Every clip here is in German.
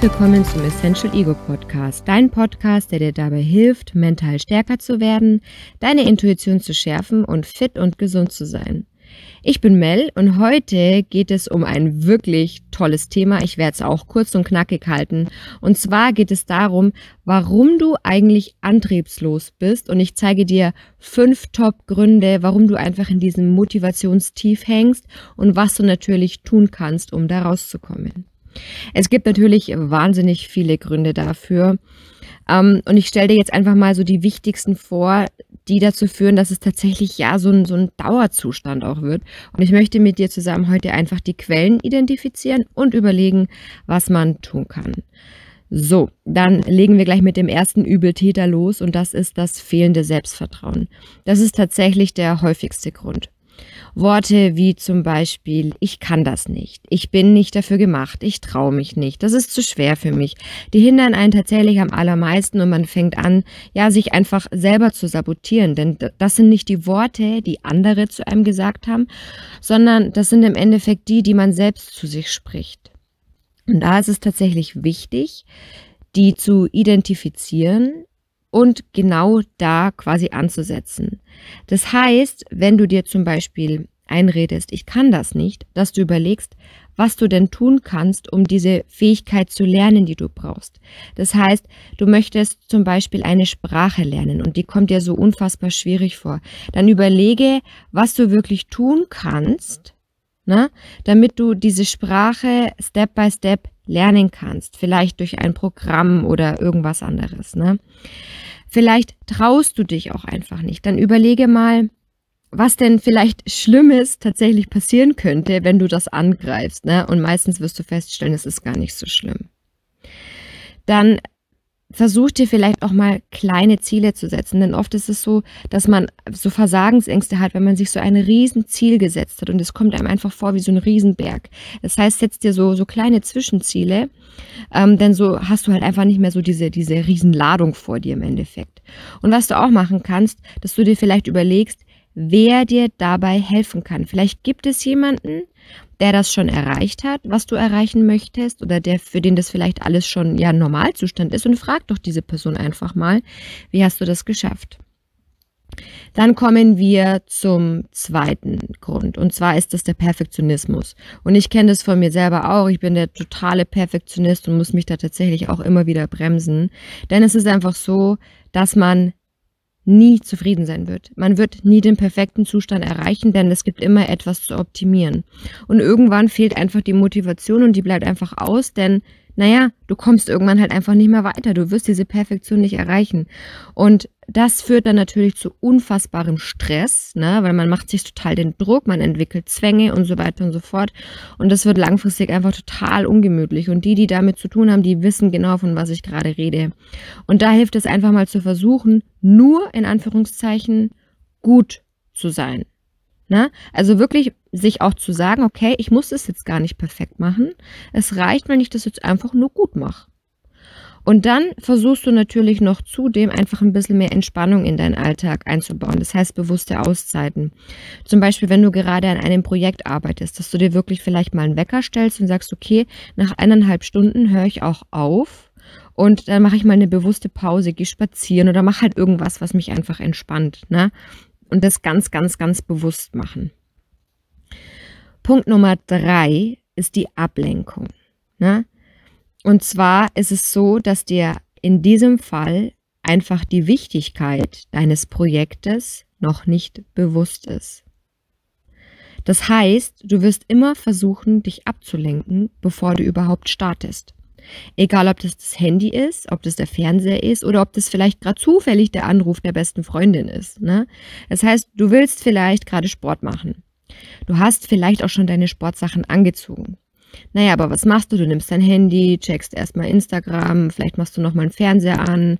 Willkommen zum Essential Ego Podcast, dein Podcast, der dir dabei hilft, mental stärker zu werden, deine Intuition zu schärfen und fit und gesund zu sein. Ich bin Mel und heute geht es um ein wirklich tolles Thema. Ich werde es auch kurz und knackig halten. Und zwar geht es darum, warum du eigentlich antriebslos bist. Und ich zeige dir fünf Top-Gründe, warum du einfach in diesem Motivationstief hängst und was du natürlich tun kannst, um da rauszukommen. Es gibt natürlich wahnsinnig viele Gründe dafür. Ähm, und ich stelle dir jetzt einfach mal so die wichtigsten vor, die dazu führen, dass es tatsächlich ja so ein, so ein Dauerzustand auch wird. Und ich möchte mit dir zusammen heute einfach die Quellen identifizieren und überlegen, was man tun kann. So, dann legen wir gleich mit dem ersten Übeltäter los und das ist das fehlende Selbstvertrauen. Das ist tatsächlich der häufigste Grund. Worte wie zum Beispiel, ich kann das nicht, ich bin nicht dafür gemacht, ich traue mich nicht, das ist zu schwer für mich, die hindern einen tatsächlich am allermeisten und man fängt an, ja, sich einfach selber zu sabotieren, denn das sind nicht die Worte, die andere zu einem gesagt haben, sondern das sind im Endeffekt die, die man selbst zu sich spricht. Und da ist es tatsächlich wichtig, die zu identifizieren, und genau da quasi anzusetzen. Das heißt, wenn du dir zum Beispiel einredest, ich kann das nicht, dass du überlegst, was du denn tun kannst, um diese Fähigkeit zu lernen, die du brauchst. Das heißt, du möchtest zum Beispiel eine Sprache lernen und die kommt dir so unfassbar schwierig vor. Dann überlege, was du wirklich tun kannst, ne, damit du diese Sprache Step by Step lernen kannst. Vielleicht durch ein Programm oder irgendwas anderes. Ne. Vielleicht traust du dich auch einfach nicht. Dann überlege mal, was denn vielleicht Schlimmes tatsächlich passieren könnte, wenn du das angreifst. Ne? Und meistens wirst du feststellen, es ist gar nicht so schlimm. Dann versuch dir vielleicht auch mal kleine Ziele zu setzen, denn oft ist es so, dass man so Versagensängste hat, wenn man sich so ein Riesenziel gesetzt hat und es kommt einem einfach vor wie so ein Riesenberg. Das heißt, setz dir so, so kleine Zwischenziele, ähm, denn so hast du halt einfach nicht mehr so diese, diese Riesenladung vor dir im Endeffekt. Und was du auch machen kannst, dass du dir vielleicht überlegst, wer dir dabei helfen kann. Vielleicht gibt es jemanden, der das schon erreicht hat, was du erreichen möchtest, oder der, für den das vielleicht alles schon ja Normalzustand ist, und frag doch diese Person einfach mal, wie hast du das geschafft? Dann kommen wir zum zweiten Grund. Und zwar ist das der Perfektionismus. Und ich kenne das von mir selber auch. Ich bin der totale Perfektionist und muss mich da tatsächlich auch immer wieder bremsen. Denn es ist einfach so, dass man nie zufrieden sein wird. Man wird nie den perfekten Zustand erreichen, denn es gibt immer etwas zu optimieren. Und irgendwann fehlt einfach die Motivation und die bleibt einfach aus, denn naja, du kommst irgendwann halt einfach nicht mehr weiter. Du wirst diese Perfektion nicht erreichen. Und das führt dann natürlich zu unfassbarem Stress, ne? weil man macht sich total den Druck, man entwickelt Zwänge und so weiter und so fort. Und das wird langfristig einfach total ungemütlich. Und die, die damit zu tun haben, die wissen genau, von was ich gerade rede. Und da hilft es einfach mal zu versuchen, nur in Anführungszeichen gut zu sein. Ne? Also wirklich sich auch zu sagen, okay, ich muss es jetzt gar nicht perfekt machen. Es reicht, wenn ich das jetzt einfach nur gut mache. Und dann versuchst du natürlich noch zudem einfach ein bisschen mehr Entspannung in deinen Alltag einzubauen. Das heißt bewusste Auszeiten. Zum Beispiel, wenn du gerade an einem Projekt arbeitest, dass du dir wirklich vielleicht mal einen Wecker stellst und sagst, okay, nach eineinhalb Stunden höre ich auch auf und dann mache ich mal eine bewusste Pause, gehe spazieren oder mache halt irgendwas, was mich einfach entspannt. Ne? Und das ganz, ganz, ganz bewusst machen. Punkt Nummer drei ist die Ablenkung. Ne? Und zwar ist es so, dass dir in diesem Fall einfach die Wichtigkeit deines Projektes noch nicht bewusst ist. Das heißt, du wirst immer versuchen, dich abzulenken, bevor du überhaupt startest. Egal, ob das das Handy ist, ob das der Fernseher ist oder ob das vielleicht gerade zufällig der Anruf der besten Freundin ist. Ne? Das heißt, du willst vielleicht gerade Sport machen. Du hast vielleicht auch schon deine Sportsachen angezogen. Naja, aber was machst du? Du nimmst dein Handy, checkst erstmal Instagram, vielleicht machst du nochmal einen Fernseher an.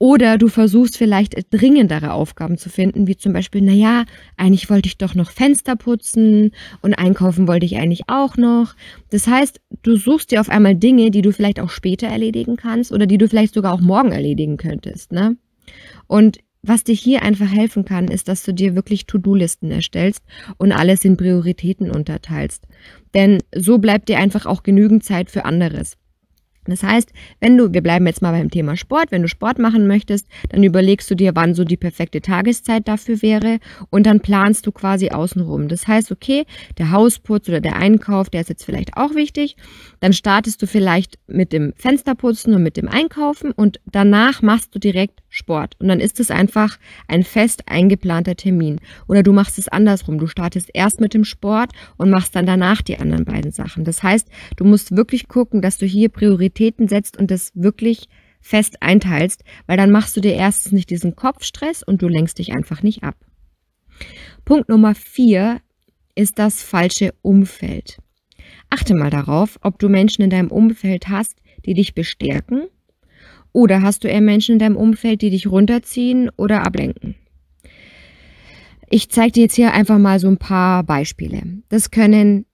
Oder du versuchst vielleicht dringendere Aufgaben zu finden, wie zum Beispiel, naja, eigentlich wollte ich doch noch Fenster putzen und einkaufen wollte ich eigentlich auch noch. Das heißt, du suchst dir auf einmal Dinge, die du vielleicht auch später erledigen kannst oder die du vielleicht sogar auch morgen erledigen könntest. Ne? Und was dir hier einfach helfen kann, ist, dass du dir wirklich To-Do-Listen erstellst und alles in Prioritäten unterteilst. Denn so bleibt dir einfach auch genügend Zeit für anderes. Das heißt, wenn du, wir bleiben jetzt mal beim Thema Sport, wenn du Sport machen möchtest, dann überlegst du dir, wann so die perfekte Tageszeit dafür wäre und dann planst du quasi außenrum. Das heißt, okay, der Hausputz oder der Einkauf, der ist jetzt vielleicht auch wichtig. Dann startest du vielleicht mit dem Fensterputzen und mit dem Einkaufen und danach machst du direkt Sport. Und dann ist es einfach ein fest eingeplanter Termin. Oder du machst es andersrum. Du startest erst mit dem Sport und machst dann danach die anderen beiden Sachen. Das heißt, du musst wirklich gucken, dass du hier Prioritäten setzt und das wirklich fest einteilst, weil dann machst du dir erstens nicht diesen Kopfstress und du lenkst dich einfach nicht ab. Punkt Nummer vier ist das falsche Umfeld. Achte mal darauf, ob du Menschen in deinem Umfeld hast, die dich bestärken oder hast du eher Menschen in deinem Umfeld, die dich runterziehen oder ablenken? Ich zeige dir jetzt hier einfach mal so ein paar Beispiele. Das können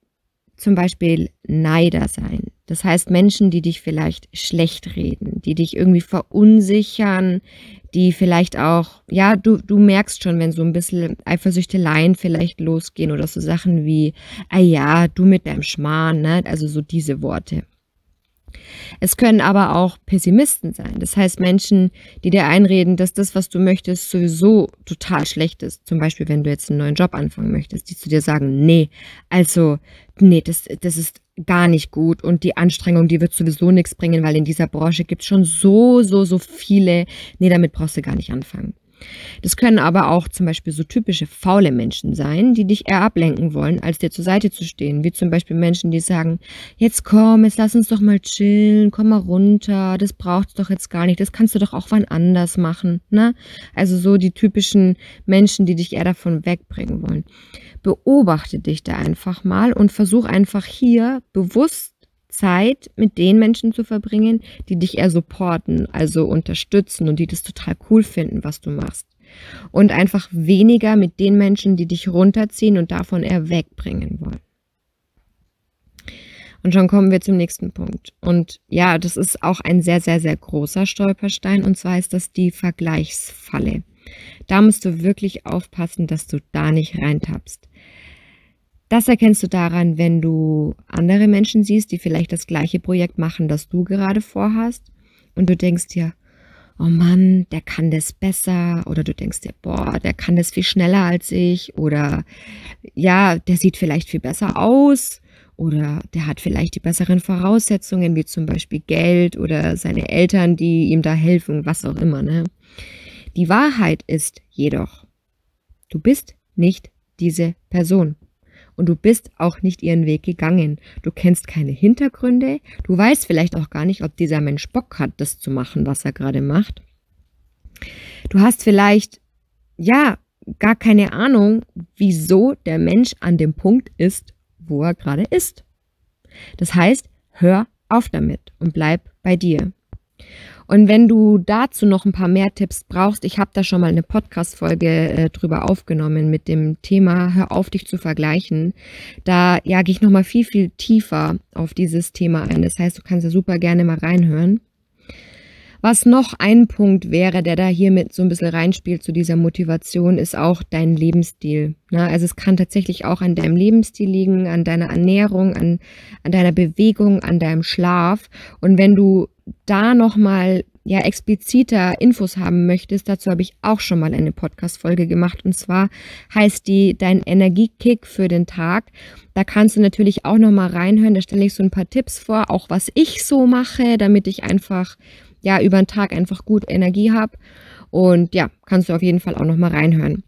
zum Beispiel Neider sein. Das heißt Menschen, die dich vielleicht schlecht reden, die dich irgendwie verunsichern, die vielleicht auch, ja, du, du merkst schon, wenn so ein bisschen Eifersüchteleien vielleicht losgehen oder so Sachen wie, ah ja, du mit deinem Schmarrn, ne? Also so diese Worte. Es können aber auch Pessimisten sein. Das heißt Menschen, die dir einreden, dass das, was du möchtest, sowieso total schlecht ist. Zum Beispiel, wenn du jetzt einen neuen Job anfangen möchtest, die zu dir sagen, nee, also, nee, das, das ist gar nicht gut und die Anstrengung, die wird sowieso nichts bringen, weil in dieser Branche gibt es schon so, so, so viele. Nee, damit brauchst du gar nicht anfangen. Das können aber auch zum Beispiel so typische faule Menschen sein, die dich eher ablenken wollen, als dir zur Seite zu stehen. Wie zum Beispiel Menschen, die sagen, jetzt komm, jetzt lass uns doch mal chillen, komm mal runter, das braucht's doch jetzt gar nicht, das kannst du doch auch wann anders machen. Ne? Also so die typischen Menschen, die dich eher davon wegbringen wollen. Beobachte dich da einfach mal und versuch einfach hier bewusst Zeit mit den Menschen zu verbringen, die dich eher supporten, also unterstützen und die das total cool finden, was du machst. Und einfach weniger mit den Menschen, die dich runterziehen und davon eher wegbringen wollen. Und schon kommen wir zum nächsten Punkt. Und ja, das ist auch ein sehr, sehr, sehr großer Stolperstein. Und zwar ist das die Vergleichsfalle. Da musst du wirklich aufpassen, dass du da nicht reintappst. Das erkennst du daran, wenn du andere Menschen siehst, die vielleicht das gleiche Projekt machen, das du gerade vorhast. Und du denkst dir, oh Mann, der kann das besser. Oder du denkst dir, boah, der kann das viel schneller als ich. Oder ja, der sieht vielleicht viel besser aus. Oder der hat vielleicht die besseren Voraussetzungen, wie zum Beispiel Geld oder seine Eltern, die ihm da helfen, was auch immer. Ne? Die Wahrheit ist jedoch, du bist nicht diese Person und du bist auch nicht ihren Weg gegangen. Du kennst keine Hintergründe, du weißt vielleicht auch gar nicht, ob dieser Mensch Bock hat, das zu machen, was er gerade macht. Du hast vielleicht, ja, gar keine Ahnung, wieso der Mensch an dem Punkt ist, wo er gerade ist. Das heißt, hör auf damit und bleib bei dir. Und wenn du dazu noch ein paar mehr Tipps brauchst, ich habe da schon mal eine Podcast-Folge äh, drüber aufgenommen mit dem Thema Hör auf, dich zu vergleichen. Da jage ich nochmal viel, viel tiefer auf dieses Thema ein. Das heißt, du kannst ja super gerne mal reinhören. Was noch ein Punkt wäre, der da hier mit so ein bisschen reinspielt zu dieser Motivation, ist auch dein Lebensstil. Ja, also es kann tatsächlich auch an deinem Lebensstil liegen, an deiner Ernährung, an, an deiner Bewegung, an deinem Schlaf. Und wenn du da nochmal ja expliziter Infos haben möchtest, dazu habe ich auch schon mal eine Podcast-Folge gemacht. Und zwar heißt die Dein Energiekick für den Tag. Da kannst du natürlich auch nochmal reinhören. Da stelle ich so ein paar Tipps vor, auch was ich so mache, damit ich einfach ja über den Tag einfach gut Energie habe. Und ja, kannst du auf jeden Fall auch nochmal reinhören.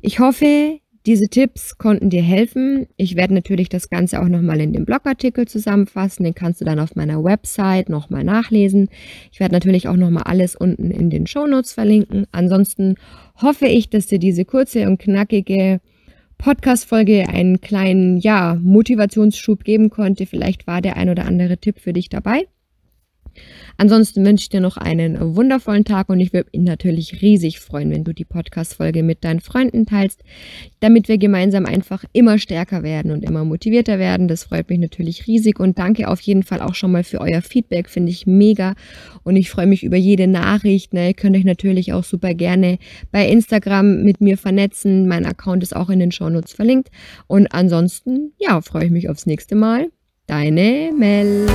Ich hoffe, diese Tipps konnten dir helfen. Ich werde natürlich das Ganze auch nochmal in dem Blogartikel zusammenfassen. Den kannst du dann auf meiner Website nochmal nachlesen. Ich werde natürlich auch nochmal alles unten in den Shownotes verlinken. Ansonsten hoffe ich, dass dir diese kurze und knackige Podcast-Folge einen kleinen, ja, Motivationsschub geben konnte. Vielleicht war der ein oder andere Tipp für dich dabei. Ansonsten wünsche ich dir noch einen wundervollen Tag und ich würde mich natürlich riesig freuen, wenn du die Podcast-Folge mit deinen Freunden teilst, damit wir gemeinsam einfach immer stärker werden und immer motivierter werden. Das freut mich natürlich riesig und danke auf jeden Fall auch schon mal für euer Feedback, finde ich mega und ich freue mich über jede Nachricht. Ne? Ihr könnt euch natürlich auch super gerne bei Instagram mit mir vernetzen. Mein Account ist auch in den Shownotes verlinkt und ansonsten, ja, freue ich mich aufs nächste Mal. Deine Mel.